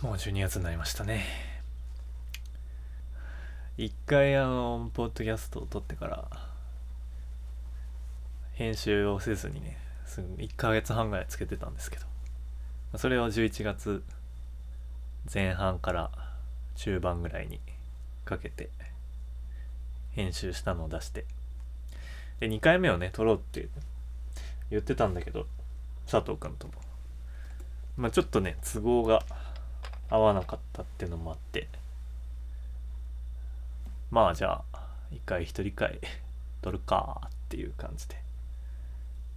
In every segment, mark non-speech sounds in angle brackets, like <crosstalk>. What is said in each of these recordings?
もう12月になりましたね。一回あのポッドキャストを撮ってから編集をせずにねすぐ1ヶ月半ぐらいつけてたんですけどそれを11月前半から中盤ぐらいにかけて編集したのを出してで2回目をね撮ろうって言ってたんだけど佐藤君とも。まあちょっとね都合が合わなかったっていうのもあって。まあじゃあ一回一人会撮るかっていう感じで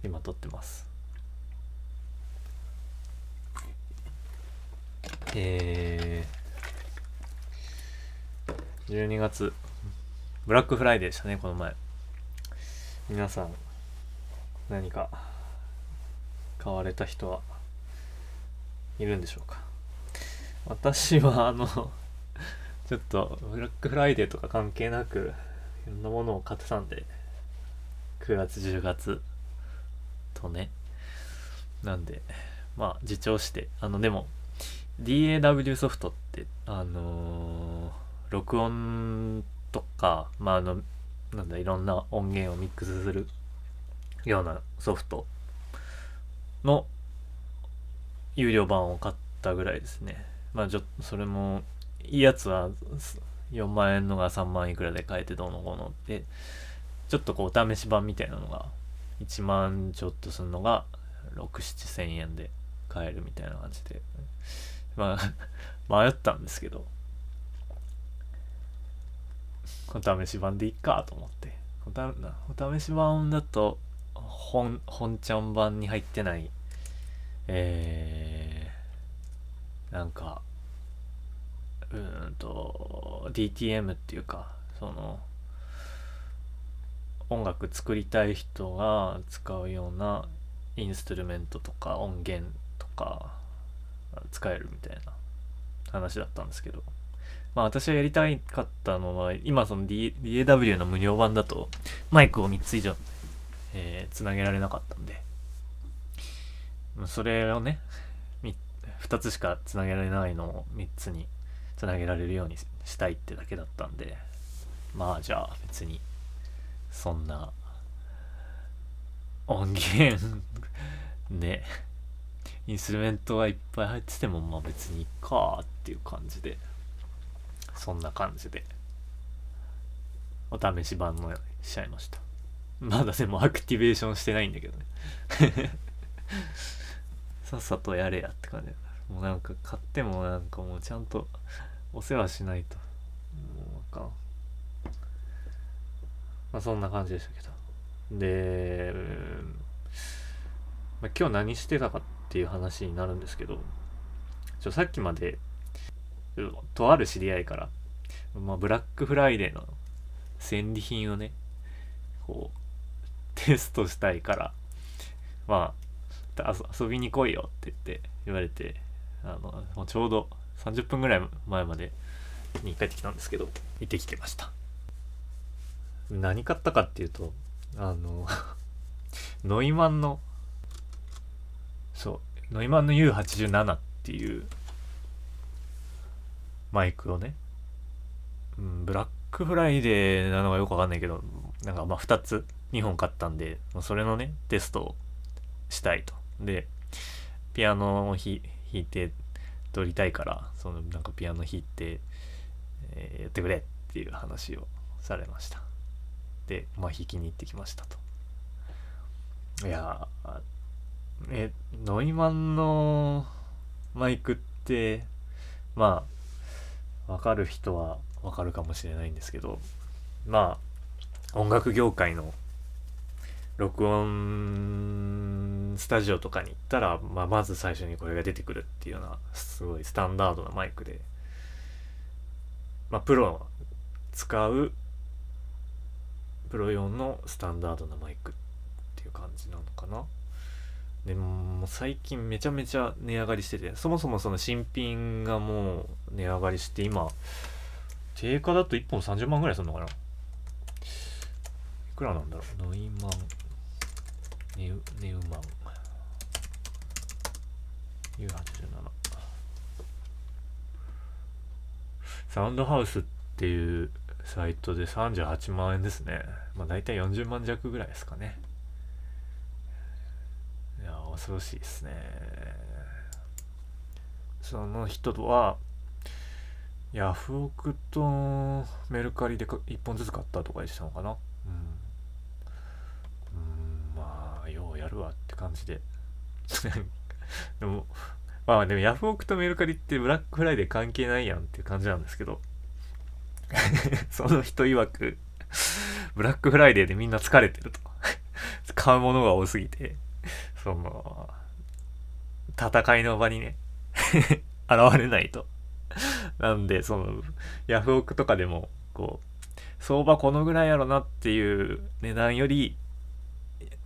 今撮ってます。えー、12月ブラックフライデーでしたねこの前。皆さん何か買われた人はいるんでしょうか？私はあの <laughs> ちょっとブラックフライデーとか関係なくいろんなものを買ってたんで9月10月とね。なんでまあ自重してあのでも DAW ソフトってあのー、録音とかまああのなんだいろんな音源をミックスするようなソフトの有料版を買ったぐらいですね。まあちょっとそれもいいやつは4万円のが3万いくらで買えてどうのこうのってちょっとこうお試し版みたいなのが1万ちょっとするのが6、7千円で買えるみたいな感じで。まあ <laughs> 迷ったんですけど。お試し版でいっかと思って。お試し版だと本本ちゃん版に入ってないえー、なんかうんと DTM っていうかその音楽作りたい人が使うようなインストゥルメントとか音源とか使えるみたいな話だったんですけど。まあ私はやりたかったのは今その、DAW の無料版だとマイクを3つ以上、えー、げられなかったんで。それをね2つしかつなげられないのを3つにつなげられるようにしたいってだけだったんでまあじゃあ別にそんな音源ねインストゥルメントがいっぱい入っててもまあ別にいっかっていう感じでそんな感じでお試し版のしちゃいました。まだでもアクティベーションしてないんだけどね。<laughs> さっさとやれやって感じだもうなんか買ってもなんかもうちゃんと <laughs> お世話しないと。もうあかんまあそんな感じでしたけど。で、まあ、今日何してたかっていう話になるんですけどちょさっきまでとある知り合いから、まあ、ブラックフライデーの戦利品をねこうテストしたいからまあ遊びに来いよって言って言われてあのもうちょうど30分ぐらい前までに帰ってきたんですけど行ってきてました。何買ったかっていうとあの <laughs> ノイマンのそうノイマンの U87 っていうマイクをね、うん、ブラックフライデーなのかよくわかんないけどなんかまあ2つ2本買ったんでそれのねテストをしたいと。でピアノを弾弾いて撮りたいからそのなんかピアノ弾いて、えー、やってくれっていう話をされました。でまあ弾きに行ってきましたと。いやえノイマンのマイクってまあわかる人はわかるかもしれないんですけどまあ音楽業界の録音スタジオとかに行ったら、まあ、まず最初にこれが出てくるっていうようなすごいスタンダードなマイクで、まあ、プロ使うプロ用のスタンダードなマイクっていう感じなのかな。でも最近めちゃめちゃ値上がりしててそもそもその新品がもう値上がりして今定価だと1本30万ぐらいするのかな。いくらなんだろう。ノイマンネウネウマン。U87 サウンドハウスっていうサイトで38万円ですね。まあ大体40万弱ぐらいですかね。いや恐ろしいですね。その人とはヤフオクとメルカリで1本ずつ買ったとかでしたのかな。うん、うん、まあようやるわって感じで。でもまあでもヤフオクとメルカリってブラックフライデー関係ないやんっていう感じなんですけど。<laughs> その人曰くブラックフライデーでみんな疲れてると。買うものが多すぎて。その戦いの場にね <laughs> 現れないと。なんでそのヤフオクとかでもこう相場このぐらいやろなっていう値段より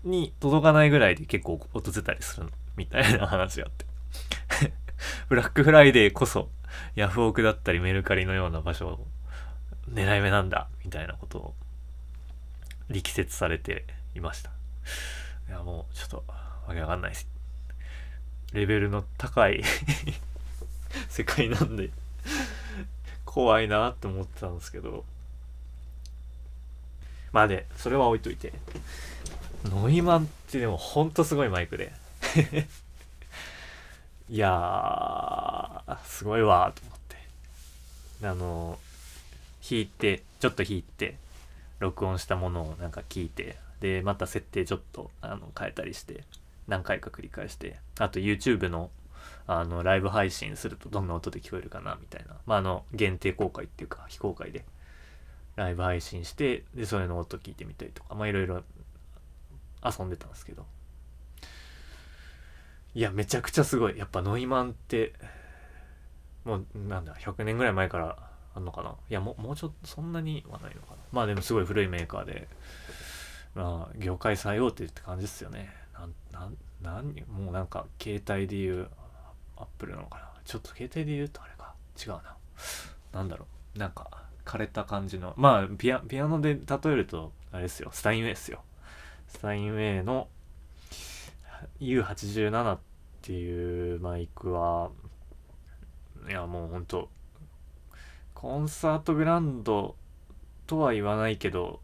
に届かないぐらいで結構訪れたりするの。みたいな話があって。<laughs> ブラックフライデーこそヤフオクだったりメルカリのような場所を狙い目なんだみたいなことを力説されていました。いやもうちょっとわけわかんないですレベルの高い <laughs> 世界なんで怖いなって思ってたんですけど。まあでそれは置いといて。ノイマンってでもほんとすごいマイクで。<laughs> いやーすごいわと思って。あの弾いてちょっと弾いて録音したものをなんか聞いてでまた設定ちょっとあの変えたりして何回か繰り返してあと YouTube のあのライブ配信するとどんな音で聞こえるかなみたいな。まああの限定公開っていうか非公開でライブ配信してでそれの音聞いてみたりとかまあいろいろ遊んでたんですけど。いやめちゃくちゃすごい。やっぱノイマンってもうなんだ100年ぐらい前からあんのかな？いやももうちょっとそんなにはないのかな。まあでもすごい古いメーカーでまあ業界最大手って感じですよね。なんなんもうなんか携帯で言うアップルなのかな？ちょっと携帯で言うとあれか。違うな。なんだろう。なんか枯れた感じの。まあピアピアノで例えるとあれですよ。スタインウェイですよ。スタインウェイの U87 っていうマイクはいやもうほんとコンサートグランドとは言わないけど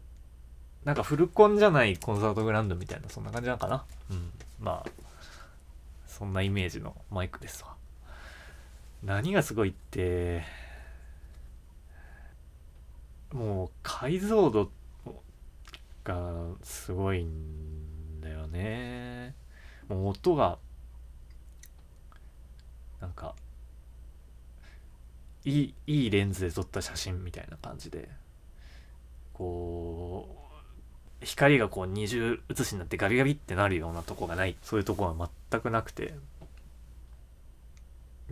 なんかフルコンじゃないコンサートグランドみたいなそんな感じなのかな？うん。まあそんなイメージのマイクですわ。何がすごいってもう解像度がすごいんだよね。もう音がなんかいいいいレンズで撮った写真みたいな感じでこう光がこう二重写しになってガビガビってなるようなとこがない。そういうとこは全くなくて。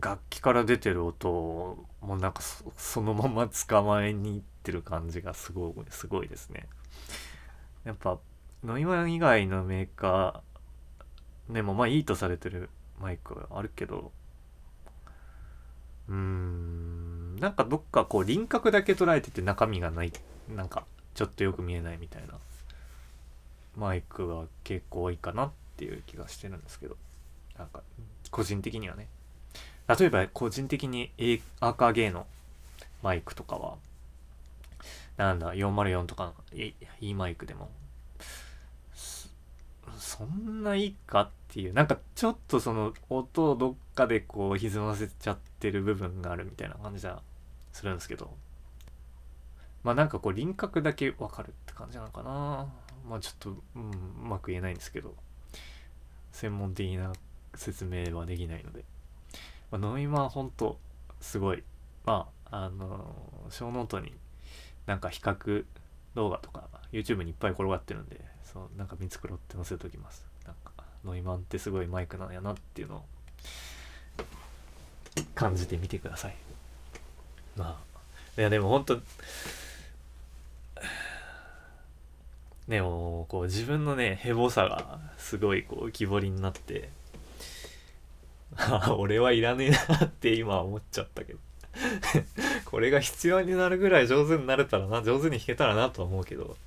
楽器から出てる音もうなんかそのまま捕まえにいってる感じがすごいすごいですね。やっぱノイマン以外のメーカーでもまあいいとされてるマイクはあるけど。うーん。なんかどっかこう輪郭だけ捉えてて中身がないなんかちょっとよく見えないみたいなマイクが結構多いかなっていう気がしてるんですけど。なんか個人的にはね。例えば個人的にアーカーゲーのマイクとかはなんだ404とかのいいマイクでもそんないいかっていうなんかちょっとその音をどっかでこう歪ませちゃってる部分があるみたいな感じはするんですけど。まあなんかこう輪郭だけわかるって感じなのかな。まあちょっと、うん、うまく言えないんですけど。専門的な説明はできないので、まあ、ノイマンほんとすごい。まああのショーノートになんか比較動画とか YouTube にいっぱい転がってるんでそうなんか見繕って載せときます。なんかノイマンってすごいマイクなんやなっていうのを感じてみてください。まあいやでも本当ねもうこう自分のねヘボさがすごいこう浮き彫りになって俺はいらねえなって <laughs> 今思っちゃったけど。<laughs> これが必要になるぐらい上手になれたらな上手に弾けたらなとは思うけど。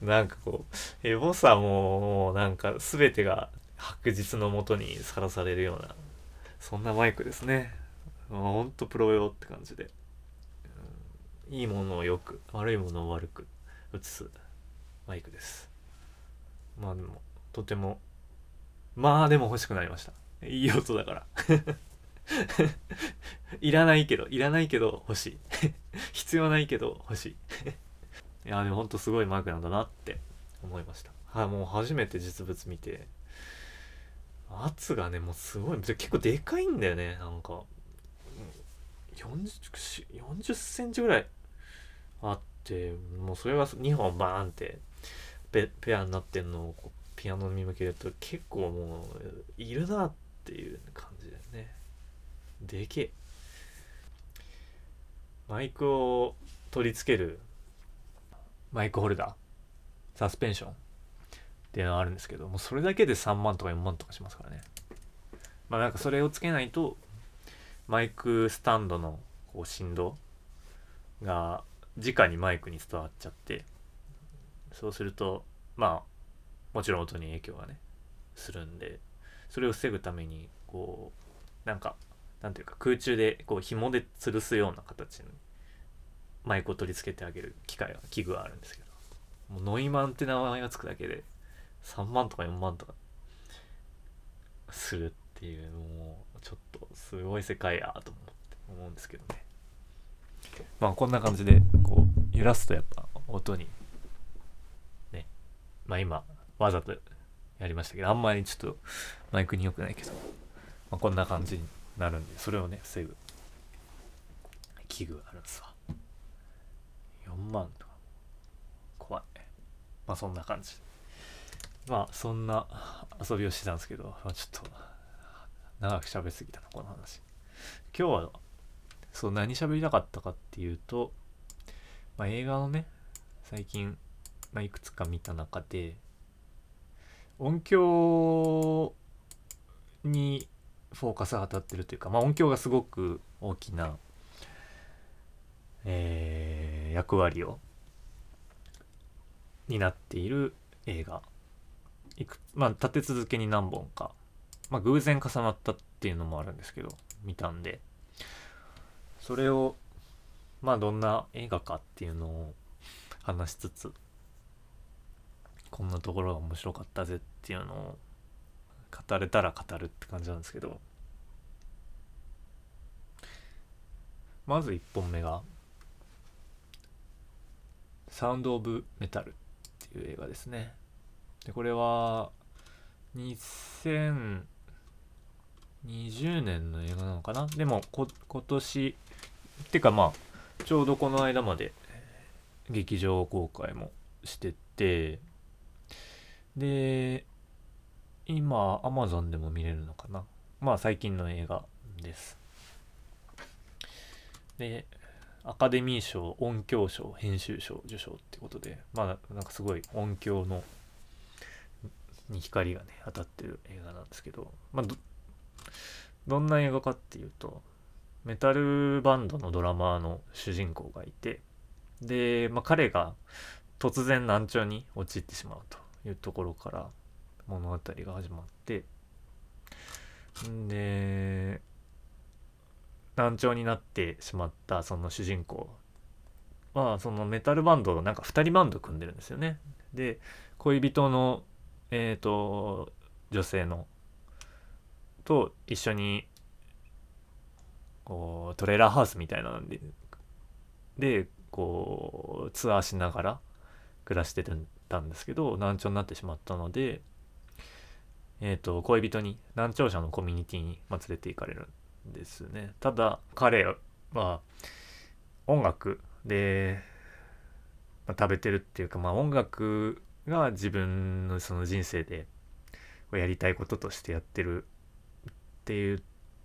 なんかこうヘボさももうなんか全てが白日のもとにさらされるようなそんなマイクですね。ほんとプロ用って感じで、いいものをよく悪いものを悪く映すマイクです。まあでもとてもまあでも欲しくなりました。いい音だから。<laughs> いらないけどいらないけど欲しい。<laughs> 必要ないけど欲しい。<laughs> いやでもほんとすごいマークなんだなって思いました。はいもう初めて実物見て。圧がねもうすごい。結構でかいんだよねなんか。40, 40センチぐらいあってもうそれが2本バーンってペペアになってんのをピアノに向けると結構もういるなっていう感じだよね。でけえ。マイクを取り付けるマイクホルダー。サスペンション。っていうのがあるんですけどもうそれだけで3万とか4万とかしますからね。まあなんかそれをつけないとマイクスタンドのこう振動が直にマイクに伝わっちゃってそうするとまあもちろん音に影響がねするんでそれを防ぐためにこうなんかなんていうか空中でこう紐で吊るすような形マイクを取り付けてあげる機械が器具があるんですけど。もうノイマンって名前が付くだけで3万とか4万とかするっていうもうちょっとすごい世界やと思って思うんですけどね。まあこんな感じでこう揺らすとやっぱ音にね。まあ今わざとやりましたけどあんまりちょっとマイクに良くないけど、まあ、こんな感じになるんでそれをね防ぐ。器具があるんですわ。4万とか。怖い。まあそんな感じ。まあそんな遊びをしてたんですけど、まあ、ちょっと長く喋りすぎたなこの話。今日はそう何喋りたかったかっていうと、まあ、映画のね最近、まあ、いくつか見た中で音響にフォーカスが当たってるというか、まあ、音響がすごく大きな、えー、役割を担っている映画。いくまあ立て続けに何本かまあ、偶然重なったっていうのもあるんですけど見たんで。それをまあどんな映画かっていうのを話しつつこんなところが面白かったぜっていうのを語れたら語るって感じなんですけど。まず1本目が「サウンド・オブ・メタル」っていう映画ですね。でこれは2020年の映画なのかな？でも今年ってかまあちょうどこの間まで劇場公開もしててで今 Amazon でも見れるのかな？まあ最近の映画です。でアカデミー賞音響賞編集賞受賞ってことでまあなんかすごい音響のに光がね当たってる映画なんですけどまあどんな映画かっていうとメタルバンドのドラマーの主人公がいてで、まあ、彼が突然難聴に陥ってしまうというところから物語が始まってで難聴になってしまったその主人公はそのメタルバンドなんか2人バンド組んでるんですよね。で恋人のえっ、ー、と女性のと一緒にこうトレーラーハウスみたいなのででこうツアーしながら暮らしてたんですけど難聴になってしまったので、えーと、恋人に難聴者のコミュニティに、ま、連れて行かれる。ですね。ただ彼は音楽で、まあ、食べてるっていうか、まあ、音楽が自分のその人生でやりたいこととしてやってるっていう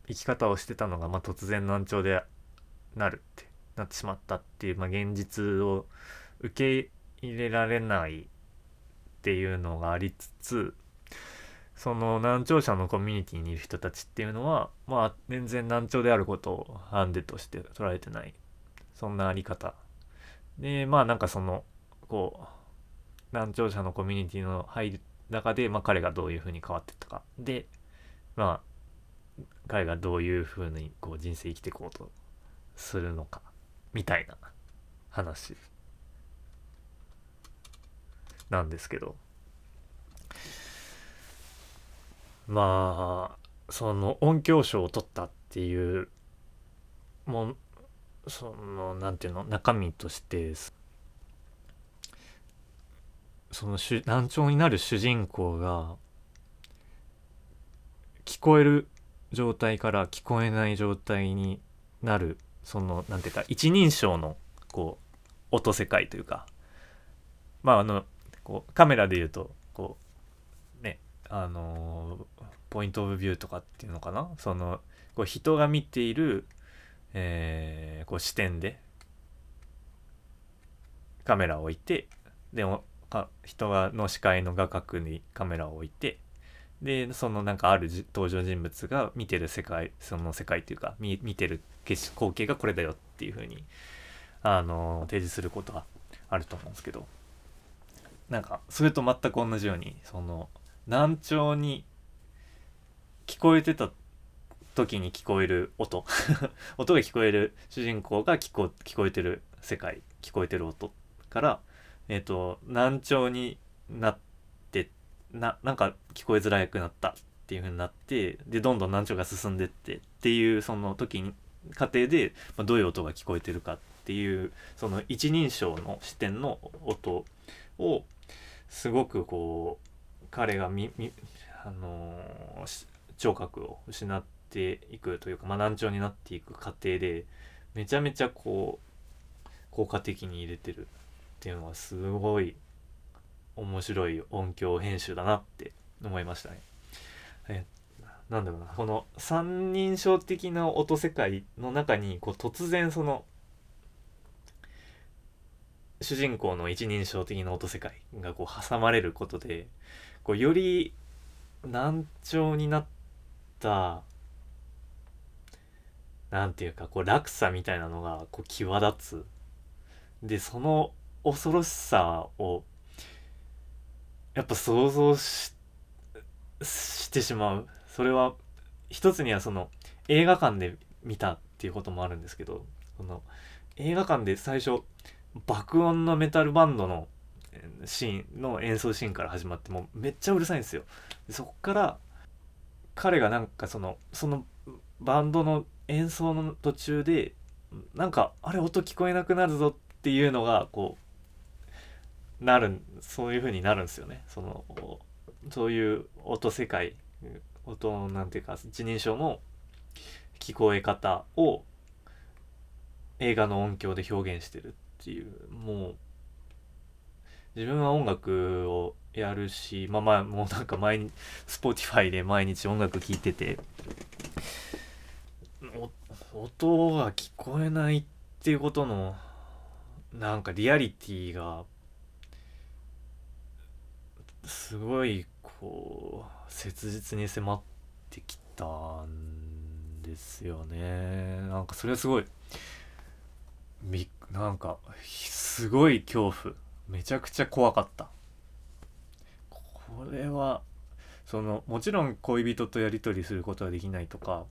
生き方をしてたのが、まあ、突然難聴でなるってなってしまったっていう、まあ、現実を受け入れられないっていうのがありつつその難聴者のコミュニティにいる人たちっていうのはまあ全然難聴であることをハンデとして捉えてない。そんなあり方。でまあなんかそのこう難聴者のコミュニティの入る中で、まあ、彼がどういうふうに変わっていったか。でまあ彼がどういうふうにこう人生生きていこうとするのか。みたいな話。なんですけど。まあその音響賞を取ったっていうもんそのなんていうの中身としてその難聴になる主人公が聞こえる状態から聞こえない状態になるそのなんていうか一人称のこう音世界というか。まああのこうカメラで言うとあの、ポイントオブビューとかっていうのかな。そのこう人が見ている、えー、こう視点でカメラを置いてでも人がの視界の画角にカメラを置いてでそのなんかある登場人物が見てる世界その世界っていうか見てる光景がこれだよっていう風にあの提示することがあると思うんですけどなんかそれと全く同じようにその難聴に聞こえてた時に聞こえる音。<laughs> 音が聞こえる主人公が聞こ聞こえてる世界聞こえてる音からえっ、ー、と難聴になってななんか聞こえづらくなったっていう風になってでどんどん難聴が進んでってっていうその時に過程で、まあ、どういう音が聞こえてるかっていうその一人称の視点の音をすごくこう彼がみみあのー、聴覚を失っていくというか、まあ、難聴になっていく過程でめちゃめちゃこう効果的に入れてるっていうのはすごい面白い音響編集だなって思いましたね。えなんだろうなこの三人称的な音世界の中にこう突然その主人公の一人称的な音世界がこう挟まれることでこうより難聴になったなんていうかこう落差みたいなのがこう際立つ。でその恐ろしさをやっぱ想像してしまう。それは一つにはその映画館で見たっていうこともあるんですけどその映画館で最初爆音のメタルバンドのシーンの演奏シーンから始まってもうめっちゃうるさいんですよ。でそこから彼がなんかそのそのバンドの演奏の途中でなんかあれ音聞こえなくなるぞっていうのがこうなるそういう風になるんですよね。そのそういう音世界音なんていうか一人称の聞こえ方を映画の音響で表現してるっていうもう自分は音楽をやるしまあまあもうなんか毎日 Spotify で毎日音楽聴いてて音が聞こえないっていうことのなんかリアリティがすごいこう切実に迫ってきたんですよね。なんかそれはすごいなんかすごい恐怖。めちゃくちゃ怖かった。これはそのもちろん恋人とやり取りすることはできないとか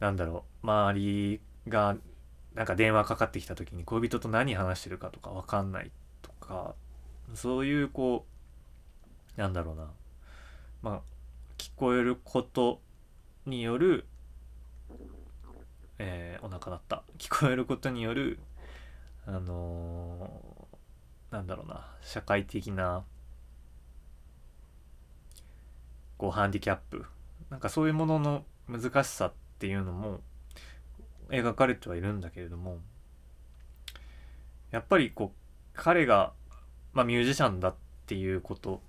なんだろう周りがなんか電話かかってきた時に恋人と何話してるかとか分かんないとかそういうこうなんだろうなまあ聞こえることによるえー、お腹鳴った。聞こえることによるあの、なんだろうな社会的なこうハンディキャップ。なんかそういうものの難しさっていうのも描かれてはいるんだけれどもやっぱりこう彼が、まあ、ミュージシャンだっていうこと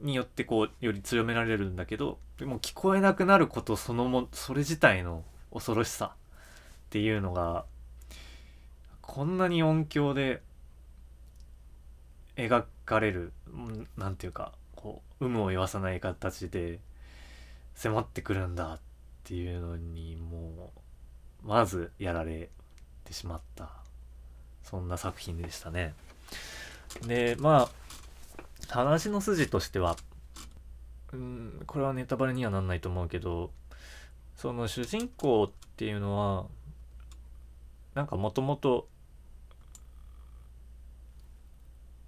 によってこうより強められるんだけどでも聞こえなくなることそのもそれ自体の恐ろしさっていうのがこんなに音響で描かれる何て言うかこう有無を言わさない形で迫ってくるんだっていうのにもうまずやられてしまったそんな作品でしたね。でまあ話の筋としてはうんこれはネタバレにはなんないと思うけどその主人公っていうのはなんかもともと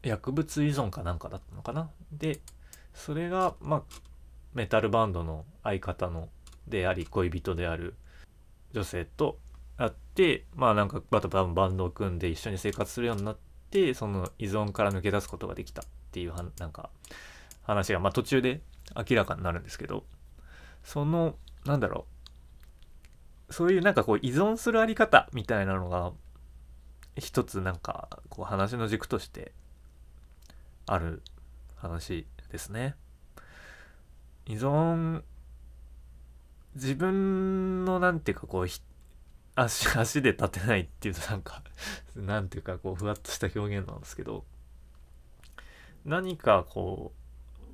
薬物依存かなんかだったのかな？でそれがまあメタルバンドの相方のであり恋人である女性と会ってまあなんかバタバタバンドを組んで一緒に生活するようになってその依存から抜け出すことができたっていうはなんか話がまあ途中で明らかになるんですけどそのなんだろうそういうなんかこう依存するあり方みたいなのが一つなんかこう話の軸としてある話ですね。依存自分のなんていうかこう足足で立てないっていうとなんか <laughs> なんていうかこうふわっとした表現なんですけど何かこ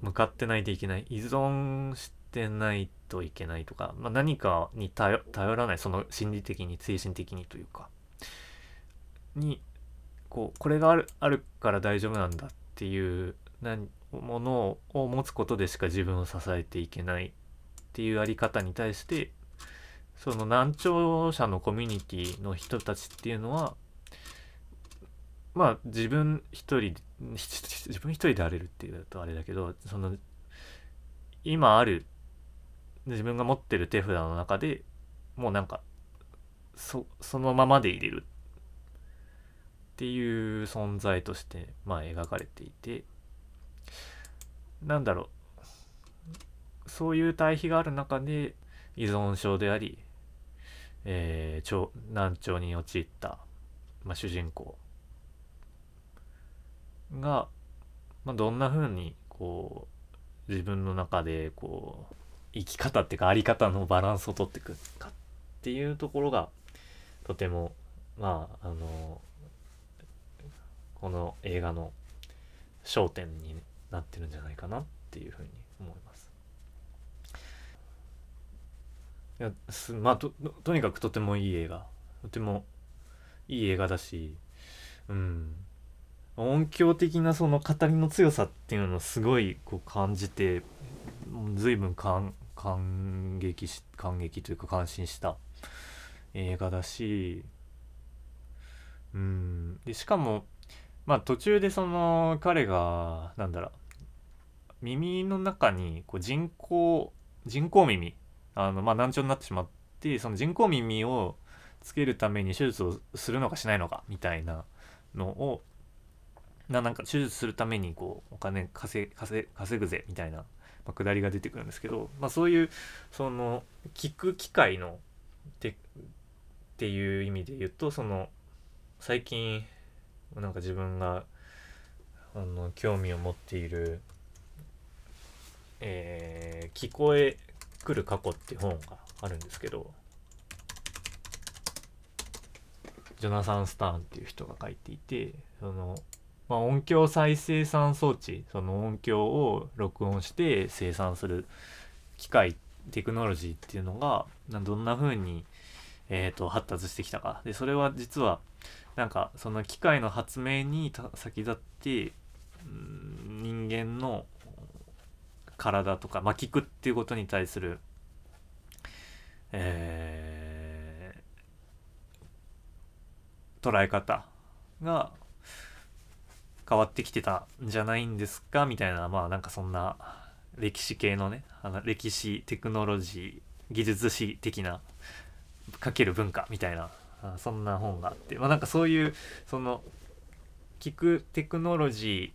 う向かってないといけない依存してないといけないとか、まあ、何かに頼らないその心理的に精神的にというかにこうこれがあるあるから大丈夫なんだっていうものを持つことでしか自分を支えていけないっていうあり方に対してその難聴者のコミュニティの人たちっていうのはまあ自分一人 <laughs> 自分一人で荒れるっていうとあれだけどその今ある自分が持ってる手札の中でもうなんかそそのままで入れるっていう存在としてまあ描かれていてなんだろう。そういう対比がある中で依存症であり、えー、難聴に陥った、まあ、主人公が、まあ、どんな風にこう自分の中でこう生き方っていうかあり方のバランスをとっていくかっていうところがとてもまああのこの映画の焦点になってるんじゃないかなっていうふうに思います。いやすまあととにかくとてもいい映画。とてもいい映画だしうん。音響的なその語りの強さっていうのをすごいこう感じて随分感感激し感激というか感心した映画だしうん。でしかもまあ途中でその彼がなんだろう耳の中にこう人工人工耳あのまあ難聴になってしまってその人工耳をつけるために手術をするのかしないのかみたいなのをななんか手術するためにこうお金稼稼稼ぐぜみたいな、まあ、くだりが出てくるんですけど、まあ、そういうその聞く機会のてっていう意味で言うとその最近なんか自分があの興味を持っている、えー、聞こえくる過去っていう本があるんですけどジョナサン・スターンっていう人が書いていてその、まあ、音響再生産装置その音響を録音して生産する機械テクノロジーっていうのがどんな風にえーと発達してきたか。でそれは実はなんかその機械の発明に先立って人間の体とか、まあ、聞くっていうことに対する、えー、捉え方が変わってきてたんじゃないんですか？みたいなまあなんかそんな歴史系のねあの歴史テクノロジー技術史的なかける文化みたいなそんな本があってまあなんかそういうその聞くテクノロジ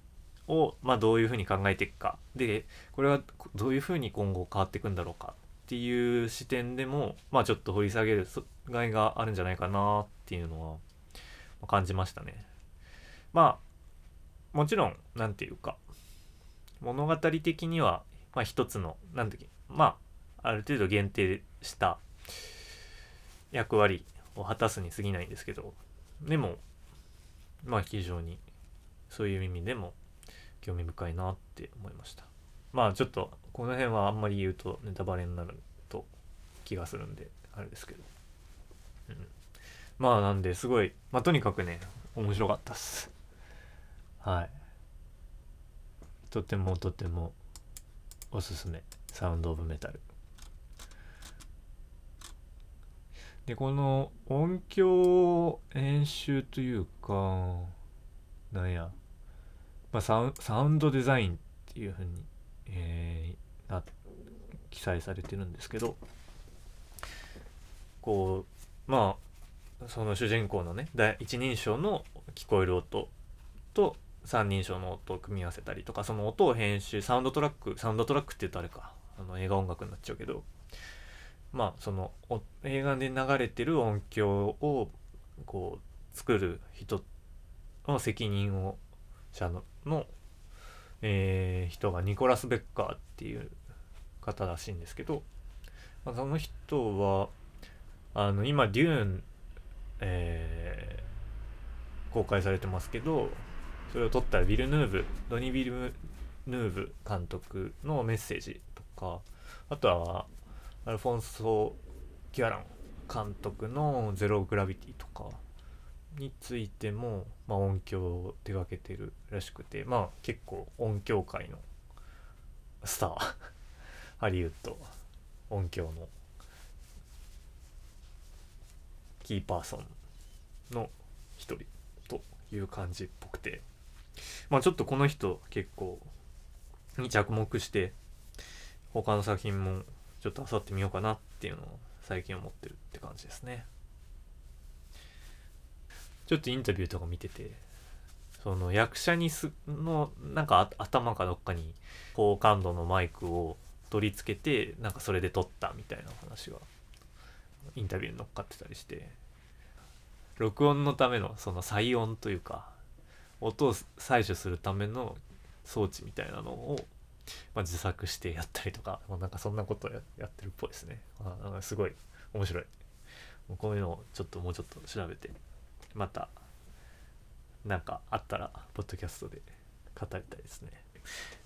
ーをまあどういうふうに考えていくかでこれはどういうふうに今後変わっていくんだろうかっていう視点でもまあちょっと掘り下げるがいがあるんじゃないかなっていうのは感じましたね。まあもちろん何て言うか物語的にはまあ一つの何て言うまあある程度限定した役割を果たすに過ぎないんですけどでもまあ非常にそういう意味でも興味深いなって思いました。まあちょっとこの辺はあんまり言うとネタバレになると気がするんであれですけど、うん、まあなんですごいまあとにかくね面白かったっす。はい。とてもとてもおすすめ。サウンド・オブ・メタル。でこの音響演習というかなんや、まあ、サウンドデザインっていうふうに、えー、な記載されてるんですけどこうまあその主人公のね第一人称の聞こえる音と三人称の音を組み合わせたりとかその音を編集サウンドトラックサウンドトラックって言うとあれかあの映画音楽になっちゃうけどまあその映画で流れてる音響をこう作る人の責任を者のの、えー、人がニコラス・ベッカーっていう方らしいんですけど、まあ、その人はあの今デューン、えー、公開されてますけどそれを撮ったビル・ヌーブドニ・ビル・ヌーブ監督のメッセージとかあとはアルフォンソ・ギャラン監督の「ゼロ・グラビティ」とかについても、まあ、音響を手がけてるらしくてまあ結構音響界のスターハリウッド音響のキーパーソンの一人という感じっぽくてまあちょっとこの人結構に着目して他の作品もちょっと漁ってみようかなっていうのを最近思ってるって感じですね。ちょっとインタビューとか見ててその役者にすのなんか頭かどっかに高感度のマイクを取り付けてなんかそれで撮ったみたいな話がインタビューに乗っかってたりして録音のためのその再音というか音を採取するための装置みたいなのを、まあ、自作してやったりとか、まあ、なんかそんなことをやってるっぽいですね、まあ、なんかすごい面白い。もうこういうのをちょっともうちょっと調べてまたなんかあったらポッドキャストで語りたいですね。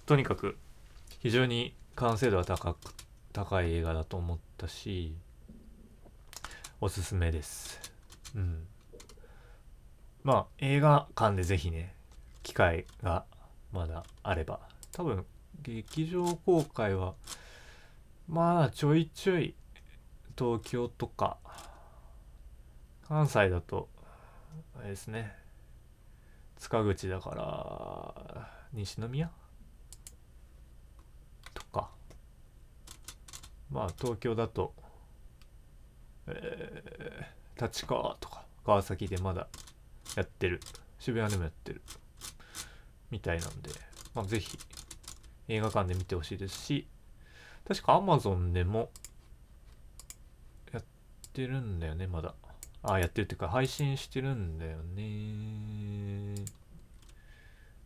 とにかく非常に完成度が高く高い映画だと思ったしおすすめです。うん。まあ映画館でぜひね機会がまだあれば多分劇場公開はまあちょいちょい東京とか関西だとあれですね。塚口だから西宮？とか。まあ東京だとえー、立川とか川崎でまだやってる。渋谷でもやってる。みたいなんで、まあ、ぜひ映画館で見てほしいですし確か Amazon でもやってるんだよねまだ。あやってるっていうか配信してるんだよね。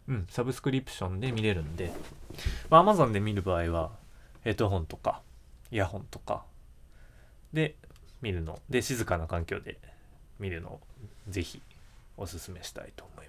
うんサブスクリプションで見れるんで、まあ、Amazon で見る場合はヘッドホンとかイヤホンとかで見るの。で静かな環境で見るのをぜひおすすめしたいと思います。